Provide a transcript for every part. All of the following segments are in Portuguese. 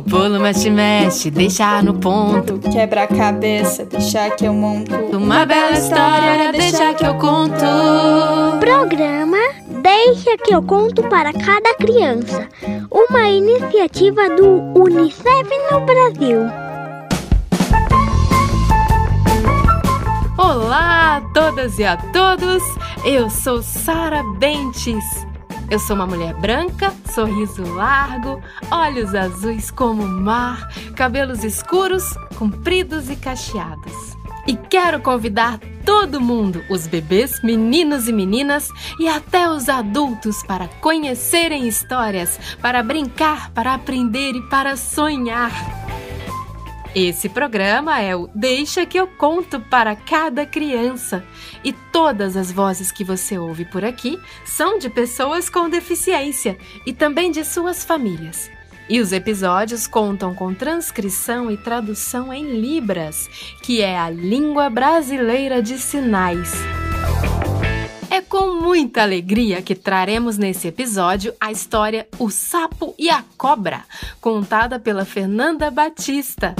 No pulo, mexe, mexe, deixar no ponto. Quebra a cabeça, deixar que eu monto. Uma bela história, deixa que eu conto. Programa Deixa que eu conto para cada criança. Uma iniciativa do Unicef no Brasil. Olá a todas e a todos. Eu sou Sara Bentes. Eu sou uma mulher branca, sorriso largo, olhos azuis como o mar, cabelos escuros, compridos e cacheados. E quero convidar todo mundo, os bebês, meninos e meninas e até os adultos, para conhecerem histórias, para brincar, para aprender e para sonhar. Esse programa é o Deixa que eu conto para cada criança. E todas as vozes que você ouve por aqui são de pessoas com deficiência e também de suas famílias. E os episódios contam com transcrição e tradução em Libras, que é a língua brasileira de sinais. É com muita alegria que traremos nesse episódio a história O Sapo e a Cobra, contada pela Fernanda Batista.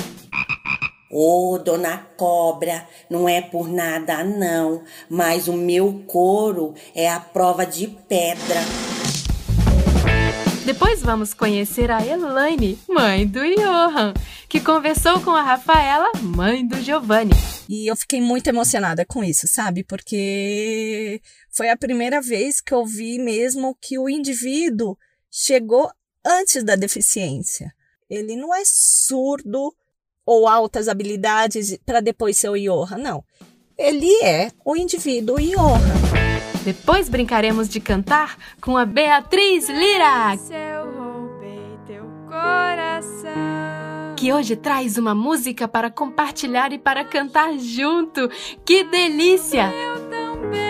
Ô, oh, dona cobra, não é por nada não, mas o meu couro é a prova de pedra. Depois vamos conhecer a Elaine, mãe do Johan, que conversou com a Rafaela, mãe do Giovanni. E eu fiquei muito emocionada com isso, sabe? Porque foi a primeira vez que eu vi mesmo que o indivíduo chegou antes da deficiência. Ele não é surdo ou altas habilidades para depois ser o Johan, não. Ele é o indivíduo Johan. Depois brincaremos de cantar com a Beatriz Lira. Que hoje traz uma música para compartilhar e para cantar junto. Que delícia! Eu também.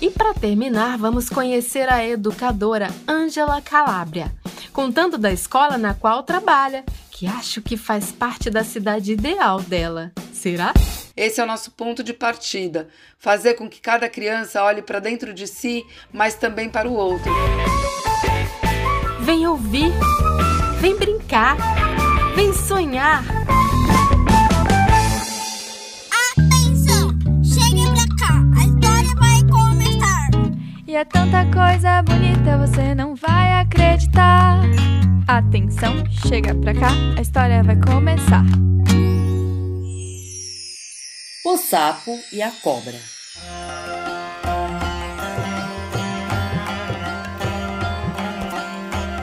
E para terminar, vamos conhecer a educadora Ângela Calabria, contando da escola na qual trabalha, que acho que faz parte da cidade ideal dela. Será? Esse é o nosso ponto de partida: fazer com que cada criança olhe para dentro de si, mas também para o outro. Vem ouvir, vem brincar, vem sonhar. Atenção, pra cá, a história vai começar. E é tanta coisa bonita, você não vai acreditar. Atenção, chega pra cá, a história vai começar. O sapo e a cobra.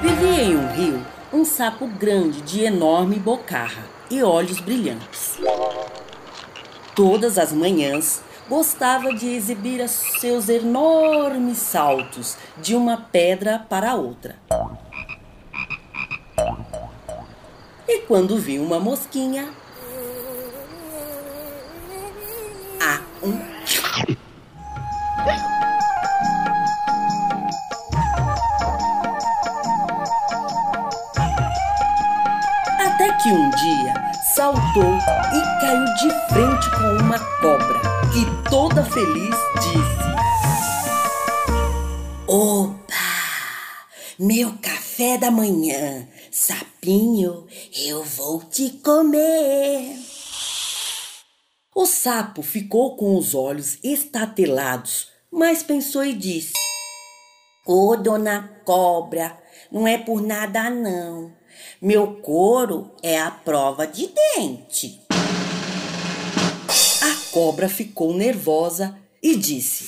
Vivia em um rio um sapo grande de enorme bocarra e olhos brilhantes. Todas as manhãs gostava de exibir seus enormes saltos de uma pedra para outra. E quando viu uma mosquinha, Até que um dia saltou e caiu de frente com uma cobra, toda feliz disse: Opa! Meu café da manhã, sapinho, eu vou te comer. O sapo ficou com os olhos estatelados, mas pensou e disse: Ô oh, dona cobra, não é por nada não. Meu couro é a prova de dente. Cobra ficou nervosa e disse: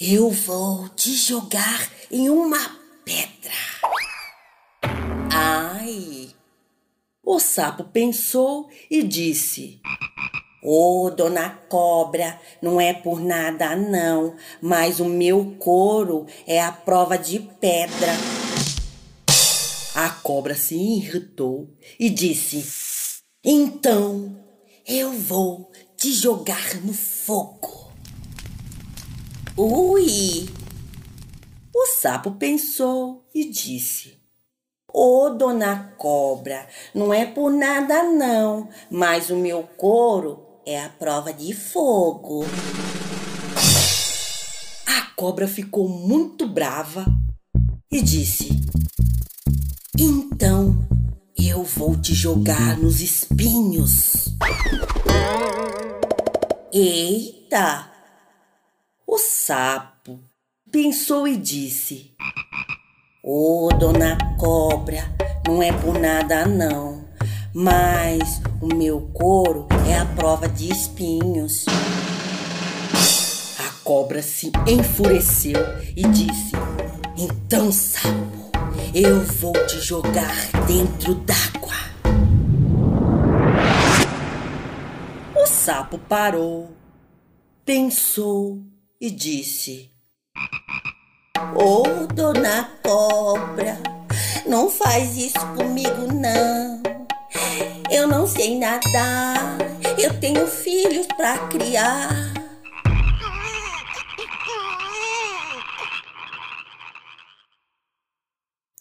Eu vou te jogar em uma pedra. Ai! O sapo pensou e disse: Ô, oh, dona cobra, não é por nada não, mas o meu couro é a prova de pedra. A cobra se irritou e disse: Então eu vou te jogar no fogo. Ui! O sapo pensou e disse: Ô, oh, dona cobra, não é por nada não, mas o meu couro é a prova de fogo. A cobra ficou muito brava e disse: Então vou te jogar nos espinhos. Eita! O sapo pensou e disse: Ô oh, dona cobra, não é por nada não, mas o meu couro é a prova de espinhos. A cobra se enfureceu e disse: Então, sapo, eu vou te jogar dentro d'água. Sapo parou, pensou e disse: Ô oh, dona cobra, não faz isso comigo não. Eu não sei nadar, eu tenho filhos para criar.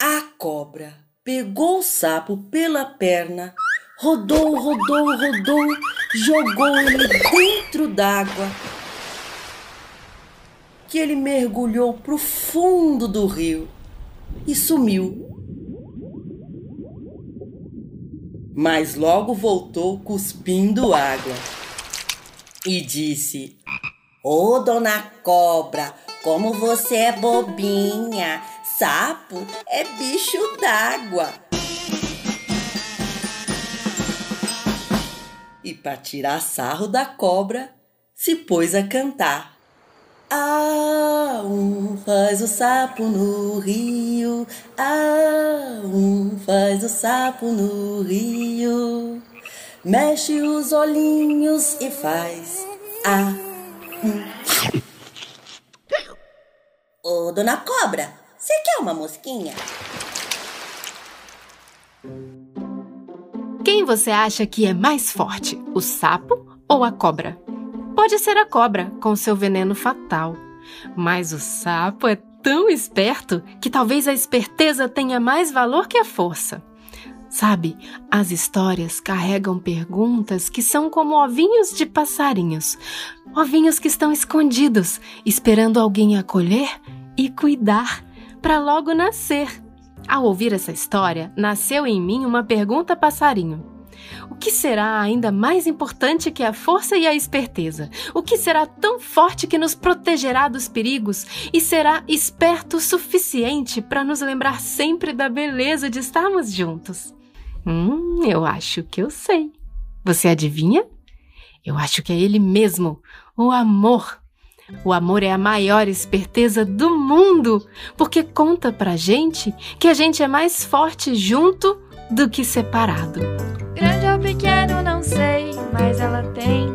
A cobra pegou o sapo pela perna, rodou, rodou, rodou, jogou ele dentro d'água. Que ele mergulhou pro fundo do rio e sumiu. Mas logo voltou cuspindo água e disse: Ô oh, dona cobra, como você é bobinha! Sapo é bicho d'água. E para tirar sarro da cobra, se pôs a cantar. Ah, um faz o sapo no rio, ah, um faz o sapo no rio, mexe os olhinhos e faz ah, um. Ô, dona cobra, você quer uma mosquinha? Quem você acha que é mais forte, o sapo ou a cobra? Pode ser a cobra, com seu veneno fatal. Mas o sapo é tão esperto que talvez a esperteza tenha mais valor que a força. Sabe, as histórias carregam perguntas que são como ovinhos de passarinhos, ovinhos que estão escondidos, esperando alguém acolher e cuidar para logo nascer. Ao ouvir essa história, nasceu em mim uma pergunta passarinho. O que será ainda mais importante que a força e a esperteza? O que será tão forte que nos protegerá dos perigos e será esperto o suficiente para nos lembrar sempre da beleza de estarmos juntos? Hum, eu acho que eu sei. Você adivinha? Eu acho que é ele mesmo, o amor. O amor é a maior esperteza do mundo, porque conta pra gente que a gente é mais forte junto do que separado. Grande ou pequeno, não sei, mas ela tem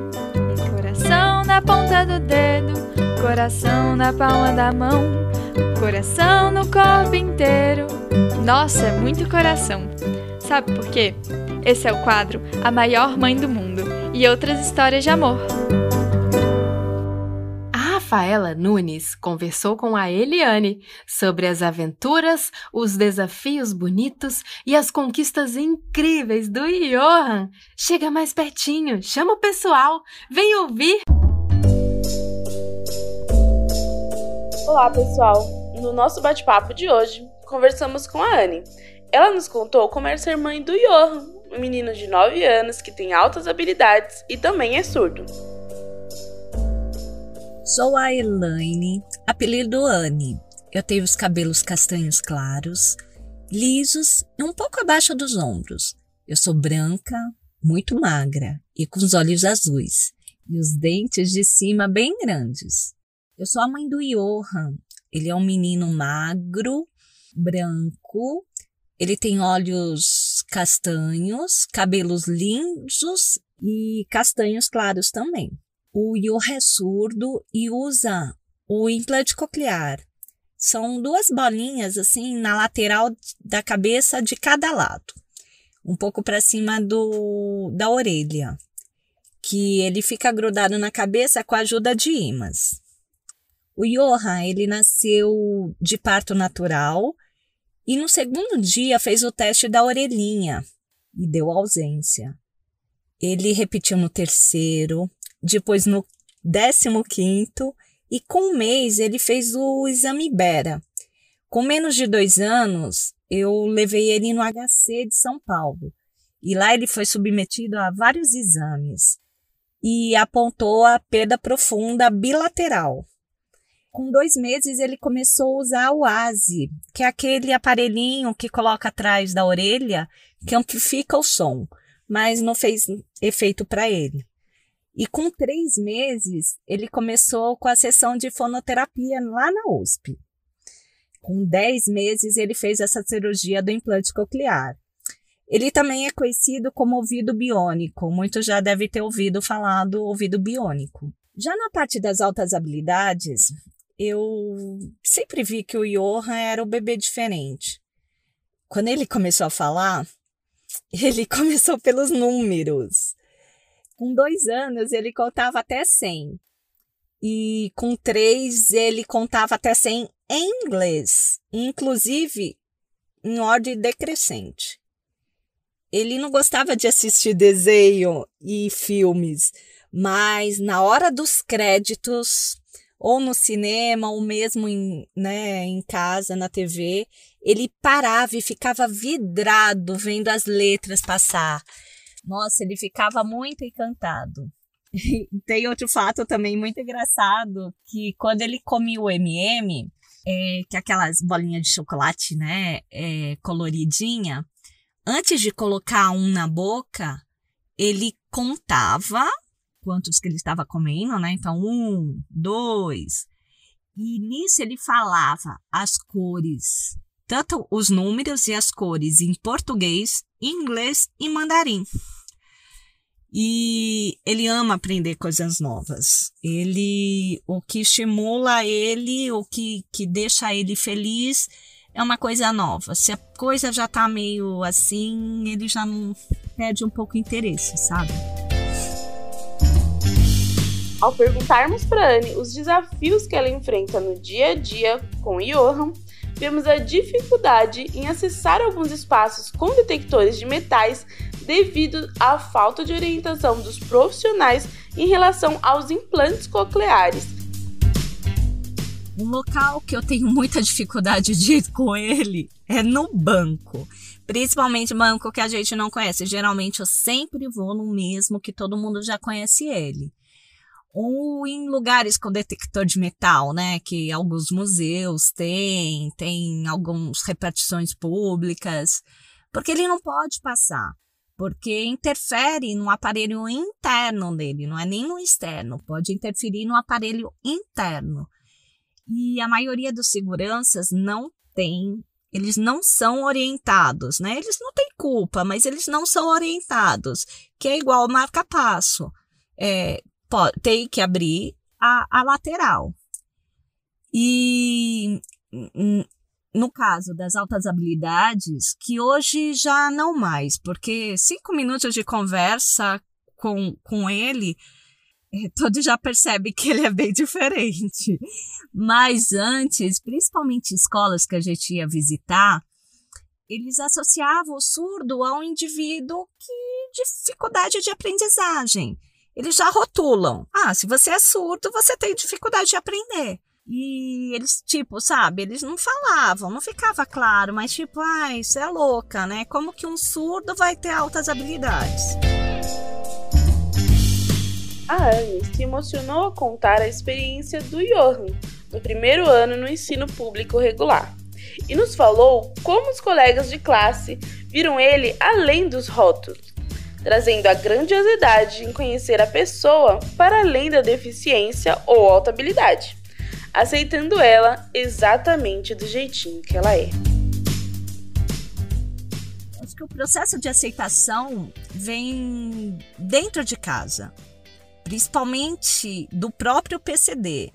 coração na ponta do dedo, coração na palma da mão, coração no corpo inteiro. Nossa, é muito coração. Sabe por quê? Esse é o quadro A Maior Mãe do Mundo e outras histórias de amor. Rafaela Nunes conversou com a Eliane sobre as aventuras, os desafios bonitos e as conquistas incríveis do Johan. Chega mais pertinho, chama o pessoal, vem ouvir! Olá, pessoal! No nosso bate-papo de hoje, conversamos com a Anne. Ela nos contou como é ser mãe do Johan, um menino de 9 anos que tem altas habilidades e também é surdo. Sou a Elaine, apelido Anne. Eu tenho os cabelos castanhos claros, lisos e um pouco abaixo dos ombros. Eu sou branca, muito magra e com os olhos azuis e os dentes de cima bem grandes. Eu sou a mãe do Johan. Ele é um menino magro, branco. Ele tem olhos castanhos, cabelos lisos e castanhos claros também o Yoha é surdo e usa o implante coclear. São duas bolinhas assim na lateral da cabeça de cada lado, um pouco para cima do, da orelha, que ele fica grudado na cabeça com a ajuda de imãs. O Johan, ele nasceu de parto natural e no segundo dia fez o teste da orelhinha e deu ausência. Ele repetiu no terceiro, depois no 15 e com um mês ele fez o exame Bera. Com menos de dois anos, eu levei ele no HC de São Paulo E lá ele foi submetido a vários exames e apontou a perda profunda bilateral. Com dois meses, ele começou a usar o ASI, que é aquele aparelhinho que coloca atrás da orelha que amplifica o som, mas não fez efeito para ele. E com três meses, ele começou com a sessão de fonoterapia lá na USP. Com dez meses, ele fez essa cirurgia do implante coclear. Ele também é conhecido como ouvido biônico. Muitos já devem ter ouvido falar do ouvido biônico. Já na parte das altas habilidades, eu sempre vi que o Johan era o bebê diferente. Quando ele começou a falar, ele começou pelos números. Com dois anos, ele contava até 100. E com três, ele contava até 100 em inglês, inclusive em ordem decrescente. Ele não gostava de assistir desenho e filmes, mas na hora dos créditos, ou no cinema, ou mesmo em, né, em casa, na TV, ele parava e ficava vidrado vendo as letras passar. Nossa, ele ficava muito encantado. Tem outro fato também muito engraçado, que quando ele comia o MM, é, que é aquelas bolinhas de chocolate, né, é, coloridinha, antes de colocar um na boca, ele contava quantos que ele estava comendo, né? Então, um, dois. E nisso ele falava as cores, tanto os números e as cores em português, inglês e mandarim. E ele ama aprender coisas novas. Ele, o que estimula ele, o que, que deixa ele feliz é uma coisa nova. Se a coisa já tá meio assim, ele já não perde um pouco interesse, sabe? Ao perguntarmos para Anne os desafios que ela enfrenta no dia a dia com Johan, vemos a dificuldade em acessar alguns espaços com detectores de metais devido à falta de orientação dos profissionais em relação aos implantes cocleares. Um local que eu tenho muita dificuldade de ir com ele é no banco. Principalmente banco que a gente não conhece. Geralmente eu sempre vou no mesmo que todo mundo já conhece ele ou em lugares com detector de metal, né? Que alguns museus têm, tem algumas repartições públicas, porque ele não pode passar, porque interfere no aparelho interno dele, não é nem no externo, pode interferir no aparelho interno. E a maioria dos seguranças não tem, eles não são orientados, né? Eles não têm culpa, mas eles não são orientados, que é igual marca-passo. É, tem que abrir a, a lateral. E no caso das altas habilidades, que hoje já não mais, porque cinco minutos de conversa com, com ele, eh, todo já percebe que ele é bem diferente. Mas antes, principalmente escolas que a gente ia visitar, eles associavam o surdo a um indivíduo que dificuldade de aprendizagem eles já rotulam. Ah, se você é surdo, você tem dificuldade de aprender. E eles, tipo, sabe, eles não falavam, não ficava claro, mas tipo, ah, isso é louca, né? Como que um surdo vai ter altas habilidades? A Anne se emocionou ao contar a experiência do Johan no primeiro ano no ensino público regular e nos falou como os colegas de classe viram ele além dos rótulos trazendo a grandiosidade em conhecer a pessoa para além da deficiência ou alta habilidade, aceitando ela exatamente do jeitinho que ela é. Acho que o processo de aceitação vem dentro de casa, principalmente do próprio PCD.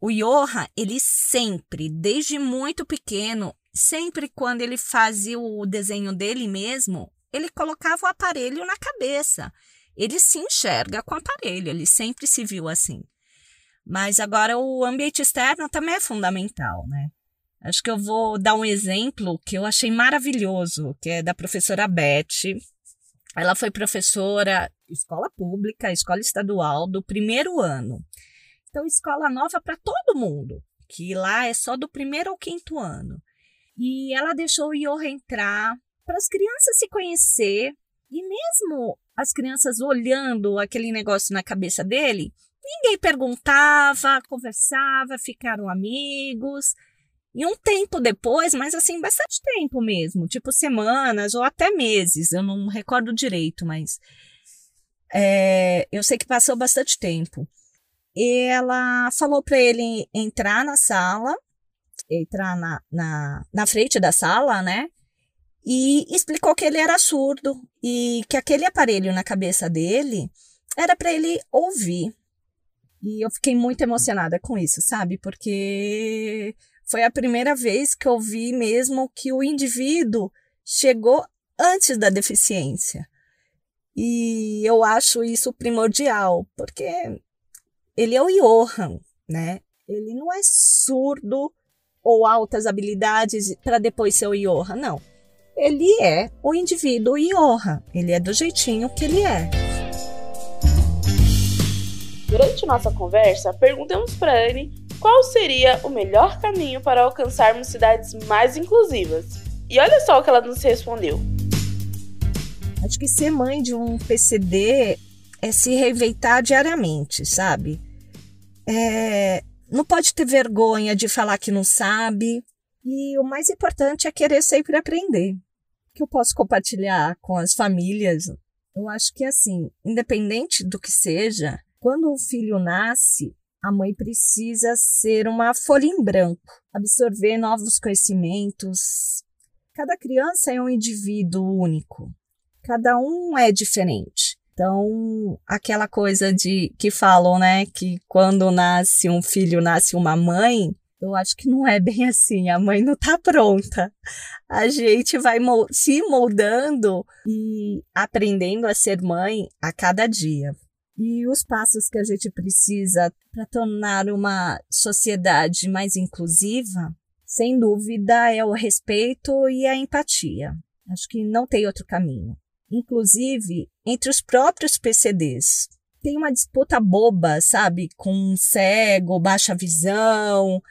O Johan, ele sempre, desde muito pequeno, sempre quando ele fazia o desenho dele mesmo, ele colocava o aparelho na cabeça. Ele se enxerga com o aparelho, ele sempre se viu assim. Mas agora o ambiente externo também é fundamental, né? Acho que eu vou dar um exemplo que eu achei maravilhoso, que é da professora Beth. Ela foi professora escola pública, escola estadual do primeiro ano. Então, escola nova para todo mundo, que lá é só do primeiro ao quinto ano. E ela deixou o Iorra entrar para as crianças se conhecer E mesmo as crianças olhando aquele negócio na cabeça dele, ninguém perguntava, conversava, ficaram amigos. E um tempo depois, mas assim, bastante tempo mesmo, tipo semanas ou até meses, eu não recordo direito, mas é, eu sei que passou bastante tempo. E ela falou para ele entrar na sala, entrar na, na, na frente da sala, né? E explicou que ele era surdo e que aquele aparelho na cabeça dele era para ele ouvir. E eu fiquei muito emocionada com isso, sabe? Porque foi a primeira vez que eu vi mesmo que o indivíduo chegou antes da deficiência. E eu acho isso primordial, porque ele é o Johan, né? Ele não é surdo ou altas habilidades para depois ser o Johan, não. Ele é o indivíduo Johan, ele é do jeitinho que ele é. Durante nossa conversa, perguntamos para Anne qual seria o melhor caminho para alcançarmos cidades mais inclusivas. E olha só o que ela nos respondeu. Acho que ser mãe de um PCD é se reinventar diariamente, sabe? É, não pode ter vergonha de falar que não sabe. E o mais importante é querer sempre aprender. O que eu posso compartilhar com as famílias? Eu acho que assim, independente do que seja, quando um filho nasce, a mãe precisa ser uma folha em branco, absorver novos conhecimentos. Cada criança é um indivíduo único. Cada um é diferente. Então, aquela coisa de que falam, né, que quando nasce um filho, nasce uma mãe, eu acho que não é bem assim. A mãe não está pronta. A gente vai se moldando e aprendendo a ser mãe a cada dia. E os passos que a gente precisa para tornar uma sociedade mais inclusiva, sem dúvida, é o respeito e a empatia. Acho que não tem outro caminho. Inclusive, entre os próprios PCDs. Tem uma disputa boba, sabe? Com cego, baixa visão,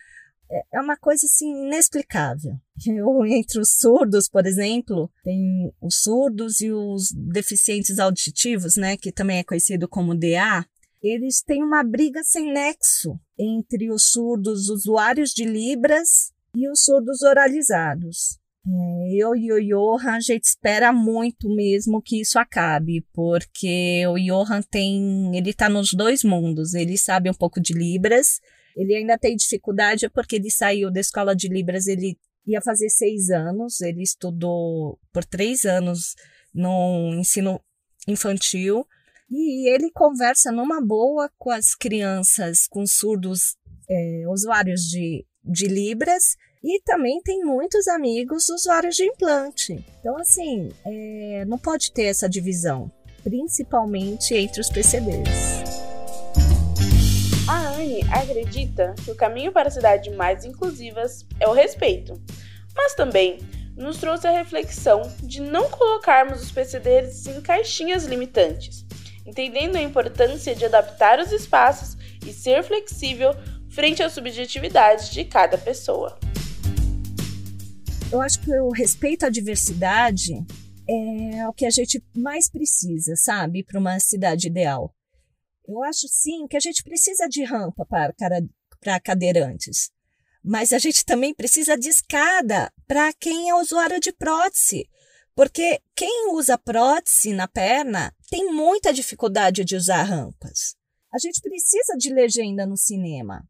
é, é uma coisa assim inexplicável. Eu, entre os surdos, por exemplo, tem os surdos e os deficientes auditivos, né, que também é conhecido como DA, eles têm uma briga sem nexo entre os surdos usuários de Libras e os surdos oralizados. É, eu e o Johan, a gente espera muito mesmo que isso acabe, porque o Johan tem, ele está nos dois mundos, ele sabe um pouco de Libras, ele ainda tem dificuldade porque ele saiu da escola de Libras, ele ia fazer seis anos, ele estudou por três anos no ensino infantil e ele conversa numa boa com as crianças, com surdos é, usuários de, de Libras e também tem muitos amigos usuários de implante. Então, assim, é, não pode ter essa divisão, principalmente entre os PCDs. Acredita que o caminho para cidades mais inclusivas é o respeito, mas também nos trouxe a reflexão de não colocarmos os PCDs em caixinhas limitantes, entendendo a importância de adaptar os espaços e ser flexível frente às subjetividades de cada pessoa. Eu acho que o respeito à diversidade é o que a gente mais precisa, sabe, para uma cidade ideal. Eu acho sim que a gente precisa de rampa para, para cadeirantes, mas a gente também precisa de escada para quem é usuário de prótese, porque quem usa prótese na perna tem muita dificuldade de usar rampas. A gente precisa de legenda no cinema,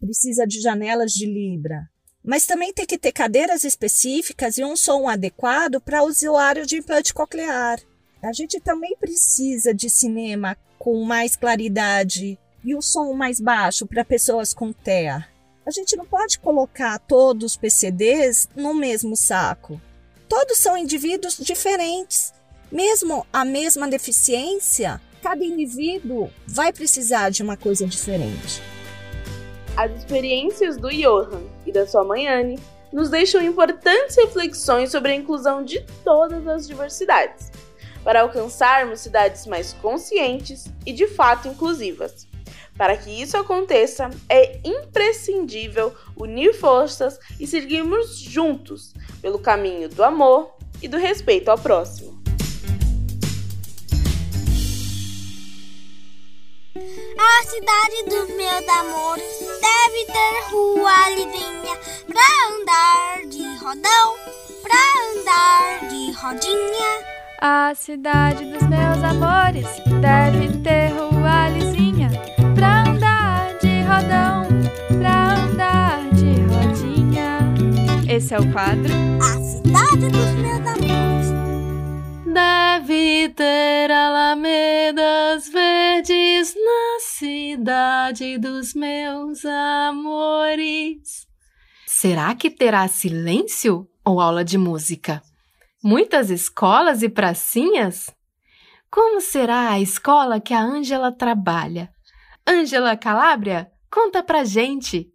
precisa de janelas de Libra, mas também tem que ter cadeiras específicas e um som adequado para usuário de implante coclear. A gente também precisa de cinema com mais claridade e o som mais baixo para pessoas com TEA. A gente não pode colocar todos os PCDs no mesmo saco. Todos são indivíduos diferentes. Mesmo a mesma deficiência, cada indivíduo vai precisar de uma coisa diferente. As experiências do Johan e da sua mãe Anne nos deixam importantes reflexões sobre a inclusão de todas as diversidades para alcançarmos cidades mais conscientes e de fato inclusivas. Para que isso aconteça, é imprescindível unir forças e seguirmos juntos pelo caminho do amor e do respeito ao próximo. A cidade do meu amor deve ter rua livinha pra andar de rodão, pra andar de rodinha. A cidade dos meus amores deve ter rua lisinha pra andar de rodão, pra andar de rodinha. Esse é o quadro. A cidade dos meus amores Deve ter alamedas verdes na cidade dos meus amores. Será que terá silêncio ou aula de música? Muitas escolas e pracinhas? Como será a escola que a Ângela trabalha? Ângela Calabria, conta pra gente.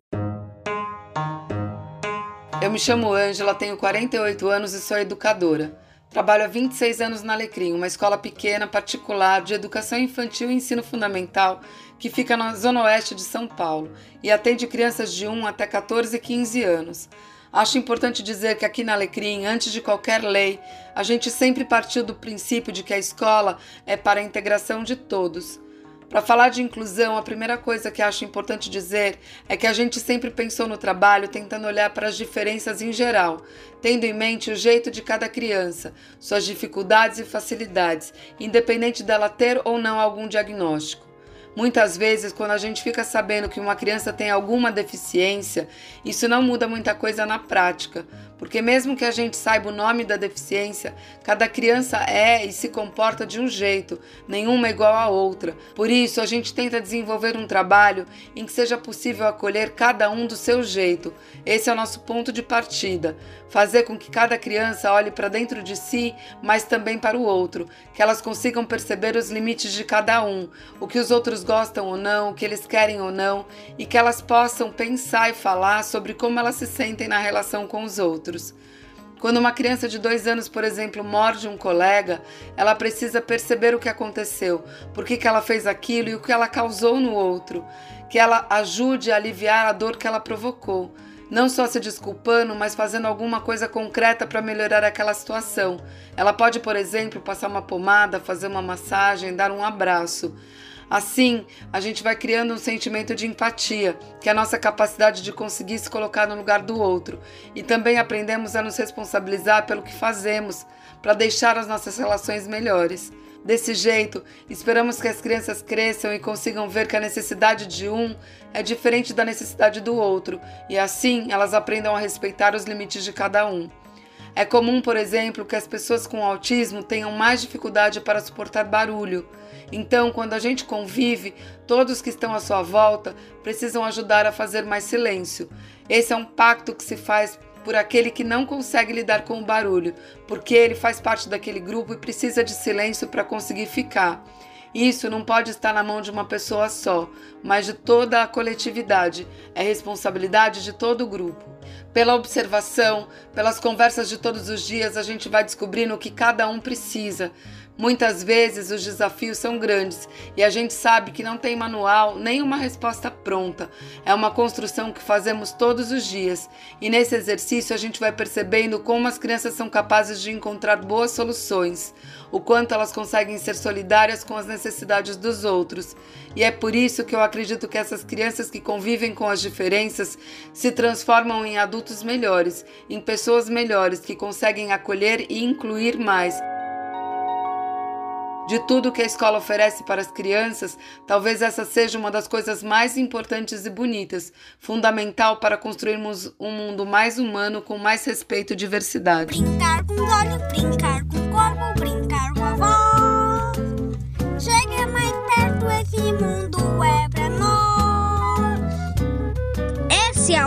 Eu me chamo Ângela, tenho 48 anos e sou educadora. Trabalho há 26 anos na Alecrim, uma escola pequena, particular, de educação infantil e ensino fundamental, que fica na zona oeste de São Paulo e atende crianças de 1 até 14 e 15 anos. Acho importante dizer que aqui na Alecrim, antes de qualquer lei, a gente sempre partiu do princípio de que a escola é para a integração de todos. Para falar de inclusão, a primeira coisa que acho importante dizer é que a gente sempre pensou no trabalho tentando olhar para as diferenças em geral, tendo em mente o jeito de cada criança, suas dificuldades e facilidades, independente dela ter ou não algum diagnóstico. Muitas vezes, quando a gente fica sabendo que uma criança tem alguma deficiência, isso não muda muita coisa na prática, porque mesmo que a gente saiba o nome da deficiência, cada criança é e se comporta de um jeito, nenhuma é igual à outra. Por isso, a gente tenta desenvolver um trabalho em que seja possível acolher cada um do seu jeito. Esse é o nosso ponto de partida. Fazer com que cada criança olhe para dentro de si, mas também para o outro, que elas consigam perceber os limites de cada um, o que os outros gostam ou não, o que eles querem ou não, e que elas possam pensar e falar sobre como elas se sentem na relação com os outros. Quando uma criança de dois anos, por exemplo, morde um colega, ela precisa perceber o que aconteceu, por que, que ela fez aquilo e o que ela causou no outro, que ela ajude a aliviar a dor que ela provocou. Não só se desculpando, mas fazendo alguma coisa concreta para melhorar aquela situação. Ela pode, por exemplo, passar uma pomada, fazer uma massagem, dar um abraço. Assim, a gente vai criando um sentimento de empatia, que é a nossa capacidade de conseguir se colocar no lugar do outro, e também aprendemos a nos responsabilizar pelo que fazemos, para deixar as nossas relações melhores. Desse jeito, esperamos que as crianças cresçam e consigam ver que a necessidade de um é diferente da necessidade do outro, e assim elas aprendam a respeitar os limites de cada um. É comum, por exemplo, que as pessoas com autismo tenham mais dificuldade para suportar barulho. Então, quando a gente convive, todos que estão à sua volta precisam ajudar a fazer mais silêncio. Esse é um pacto que se faz por aquele que não consegue lidar com o barulho, porque ele faz parte daquele grupo e precisa de silêncio para conseguir ficar. Isso não pode estar na mão de uma pessoa só, mas de toda a coletividade. É responsabilidade de todo o grupo. Pela observação, pelas conversas de todos os dias, a gente vai descobrindo o que cada um precisa. Muitas vezes os desafios são grandes e a gente sabe que não tem manual nem uma resposta pronta. É uma construção que fazemos todos os dias e nesse exercício a gente vai percebendo como as crianças são capazes de encontrar boas soluções, o quanto elas conseguem ser solidárias com as necessidades dos outros. E é por isso que eu acredito que essas crianças que convivem com as diferenças se transformam em adultos melhores, em pessoas melhores que conseguem acolher e incluir mais. De tudo que a escola oferece para as crianças, talvez essa seja uma das coisas mais importantes e bonitas, fundamental para construirmos um mundo mais humano com mais respeito e diversidade. Brincar com os olhos, brincar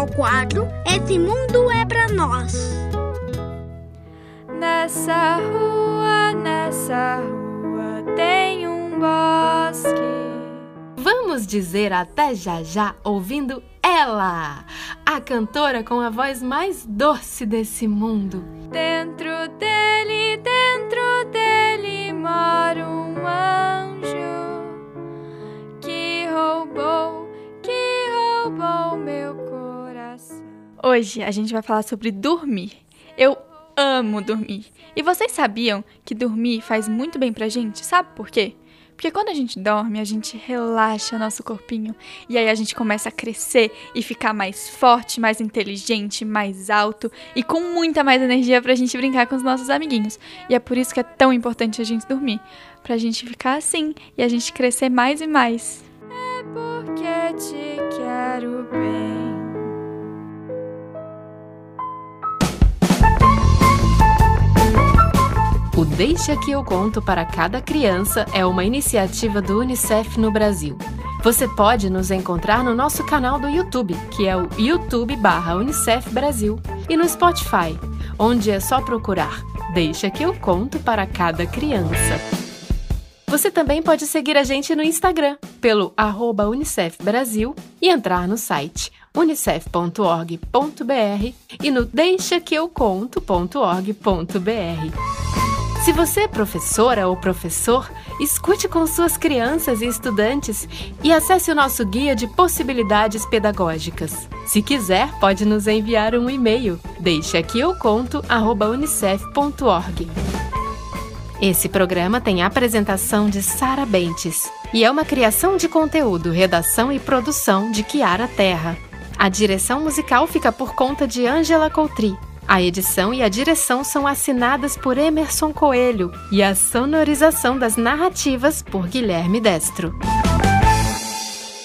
Esse é o quadro Esse Mundo é Pra Nós. Nessa rua, nessa rua tem um bosque. Vamos dizer até já já ouvindo ela, a cantora com a voz mais doce desse mundo. Dentro dele, dentro dele Hoje a gente vai falar sobre dormir. Eu amo dormir. E vocês sabiam que dormir faz muito bem pra gente? Sabe por quê? Porque quando a gente dorme, a gente relaxa nosso corpinho e aí a gente começa a crescer e ficar mais forte, mais inteligente, mais alto e com muita mais energia pra gente brincar com os nossos amiguinhos. E é por isso que é tão importante a gente dormir, pra gente ficar assim e a gente crescer mais e mais. É porque te quero bem. O Deixa que eu conto para cada criança é uma iniciativa do UNICEF no Brasil. Você pode nos encontrar no nosso canal do YouTube, que é o YouTube barra Unicef Brasil, e no Spotify, onde é só procurar Deixa que eu conto para cada criança. Você também pode seguir a gente no Instagram, pelo arroba Unicef Brasil, e entrar no site unicef.org.br e no deixaqueuconto.org.br. Se você é professora ou professor, escute com suas crianças e estudantes e acesse o nosso guia de possibilidades pedagógicas. Se quiser, pode nos enviar um e-mail. Deixe aqui eu conto@unicef.org. Esse programa tem a apresentação de Sara Bentes e é uma criação de conteúdo, redação e produção de Kiara Terra. A direção musical fica por conta de Ângela Coutri. A edição e a direção são assinadas por Emerson Coelho e a sonorização das narrativas por Guilherme Destro.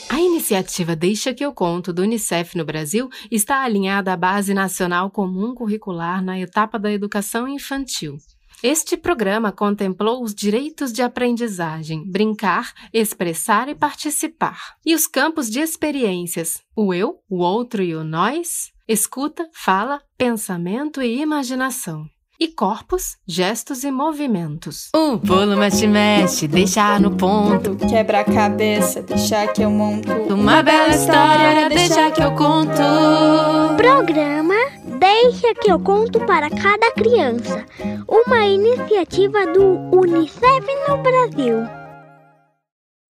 A iniciativa Deixa que eu conto do Unicef no Brasil está alinhada à Base Nacional Comum Curricular na etapa da educação infantil. Este programa contemplou os direitos de aprendizagem, brincar, expressar e participar, e os campos de experiências, o eu, o outro e o nós, escuta, fala, pensamento e imaginação. E corpos, gestos e movimentos. O bolo mexe-mexe, deixar no ponto. Quebra a cabeça, deixar que eu monto. Uma bela história, deixa que eu conto. Programa Deixa que eu conto para cada criança. Uma iniciativa do Unicef no Brasil.